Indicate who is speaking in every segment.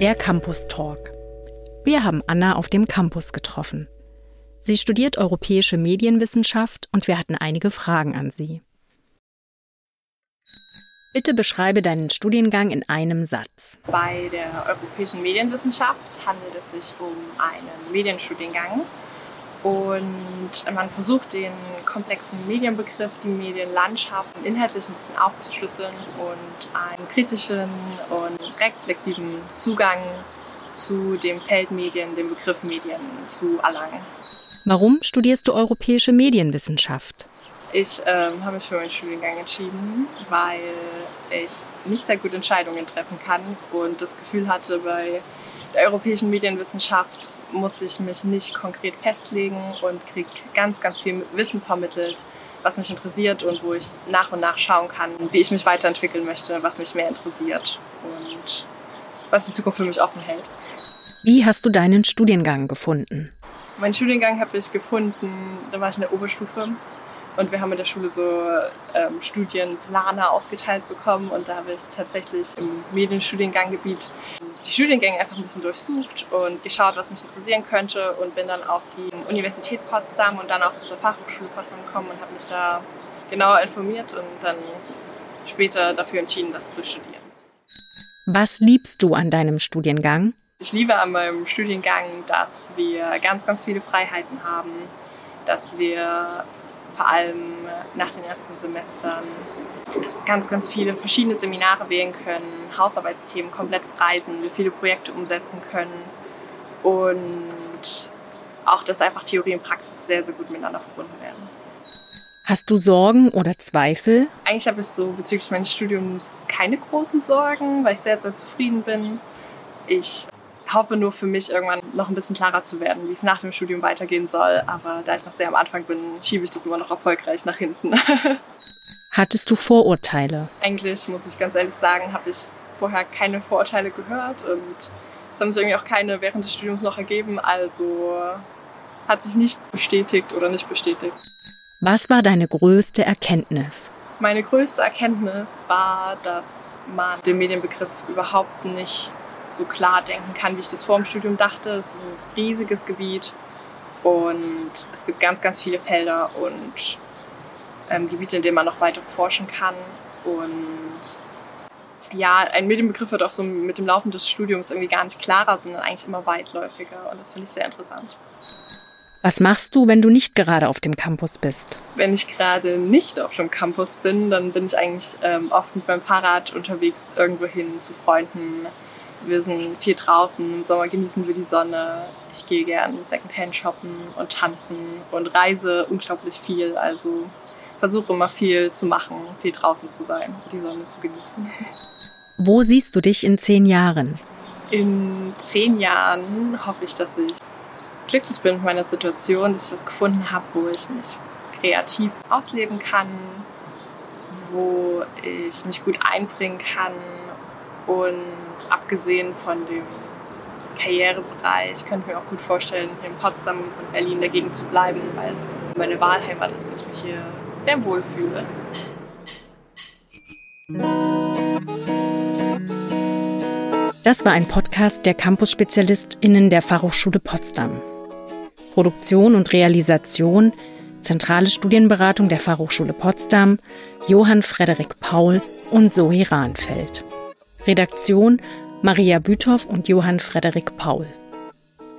Speaker 1: Der Campus Talk. Wir haben Anna auf dem Campus getroffen. Sie studiert europäische Medienwissenschaft und wir hatten einige Fragen an sie. Bitte beschreibe deinen Studiengang in einem Satz.
Speaker 2: Bei der europäischen Medienwissenschaft handelt es sich um einen Medienstudiengang und man versucht den komplexen Medienbegriff, die Medienlandschaft inhaltlich ein bisschen aufzuschlüsseln und einen kritischen und reflexiven Zugang zu dem Feld Medien, dem Begriff Medien zu erlangen.
Speaker 1: Warum studierst du europäische Medienwissenschaft?
Speaker 2: Ich ähm, habe mich für meinen Studiengang entschieden, weil ich nicht sehr gut Entscheidungen treffen kann und das Gefühl hatte, bei der europäischen Medienwissenschaft muss ich mich nicht konkret festlegen und kriege ganz, ganz viel Wissen vermittelt, was mich interessiert und wo ich nach und nach schauen kann, wie ich mich weiterentwickeln möchte, was mich mehr interessiert und was die Zukunft für mich offen hält.
Speaker 1: Wie hast du deinen Studiengang gefunden?
Speaker 2: Meinen Studiengang habe ich gefunden, da war ich in der Oberstufe und wir haben in der Schule so ähm, Studienplaner ausgeteilt bekommen und da habe ich tatsächlich im Medienstudienganggebiet die Studiengänge einfach ein bisschen durchsucht und geschaut, was mich interessieren könnte und bin dann auf die Universität Potsdam und dann auch zur Fachhochschule Potsdam gekommen und habe mich da genauer informiert und dann später dafür entschieden, das zu studieren.
Speaker 1: Was liebst du an deinem Studiengang?
Speaker 2: Ich liebe an meinem Studiengang, dass wir ganz, ganz viele Freiheiten haben, dass wir vor allem nach den ersten Semestern ganz, ganz viele verschiedene Seminare wählen können, Hausarbeitsthemen komplett frei sind, wir viele Projekte umsetzen können und auch, dass einfach Theorie und Praxis sehr, sehr gut miteinander verbunden werden.
Speaker 1: Hast du Sorgen oder Zweifel?
Speaker 2: Eigentlich habe ich so bezüglich meines Studiums keine großen Sorgen, weil ich sehr, sehr zufrieden bin. Ich hoffe nur für mich irgendwann noch ein bisschen klarer zu werden, wie es nach dem Studium weitergehen soll. Aber da ich noch sehr am Anfang bin, schiebe ich das immer noch erfolgreich nach hinten.
Speaker 1: Hattest du Vorurteile?
Speaker 2: Eigentlich, muss ich ganz ehrlich sagen, habe ich vorher keine Vorurteile gehört und es haben sich irgendwie auch keine während des Studiums noch ergeben. Also hat sich nichts bestätigt oder nicht bestätigt.
Speaker 1: Was war deine größte Erkenntnis?
Speaker 2: Meine größte Erkenntnis war, dass man den Medienbegriff überhaupt nicht so klar denken kann, wie ich das vor dem Studium dachte. Es ist ein riesiges Gebiet und es gibt ganz, ganz viele Felder und ähm, Gebiete, in denen man noch weiter forschen kann. Und ja, ein Medienbegriff wird auch so mit dem Laufen des Studiums irgendwie gar nicht klarer, sondern eigentlich immer weitläufiger. Und das finde ich sehr interessant.
Speaker 1: Was machst du, wenn du nicht gerade auf dem Campus bist?
Speaker 2: Wenn ich gerade nicht auf dem Campus bin, dann bin ich eigentlich ähm, oft mit meinem Fahrrad unterwegs irgendwo hin zu Freunden, wir sind viel draußen, im Sommer genießen wir die Sonne. Ich gehe gern Secondhand shoppen und tanzen und reise unglaublich viel. Also versuche immer viel zu machen, viel draußen zu sein, die Sonne zu genießen.
Speaker 1: Wo siehst du dich in zehn Jahren?
Speaker 2: In zehn Jahren hoffe ich, dass ich glücklich bin mit meiner Situation, dass ich was gefunden habe, wo ich mich kreativ ausleben kann, wo ich mich gut einbringen kann und abgesehen von dem Karrierebereich könnte ich mir auch gut vorstellen, hier in Potsdam und Berlin dagegen zu bleiben, weil es meine Wahlheimat ist und ich mich hier sehr wohl fühle.
Speaker 1: Das war ein Podcast der Campus-SpezialistInnen der Fachhochschule Potsdam. Produktion und Realisation, zentrale Studienberatung der Fachhochschule Potsdam, Johann Frederik Paul und Zoe Rahnfeld. Redaktion Maria Büthoff und Johann Frederik Paul.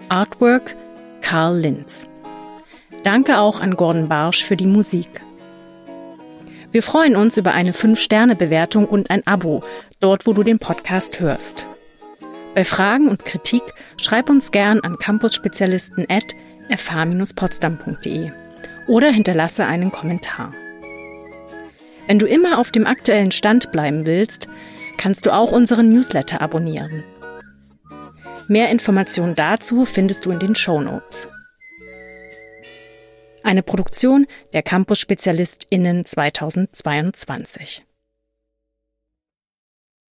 Speaker 1: Artwork Karl Linz. Danke auch an Gordon Barsch für die Musik. Wir freuen uns über eine 5-Sterne-Bewertung und ein Abo, dort wo du den Podcast hörst. Bei Fragen und Kritik schreib uns gern an campusspezialisten at fh-potsdam.de oder hinterlasse einen Kommentar. Wenn du immer auf dem aktuellen Stand bleiben willst, kannst du auch unseren Newsletter abonnieren. Mehr Informationen dazu findest du in den Show Notes. Eine Produktion der Campus-SpezialistInnen 2022.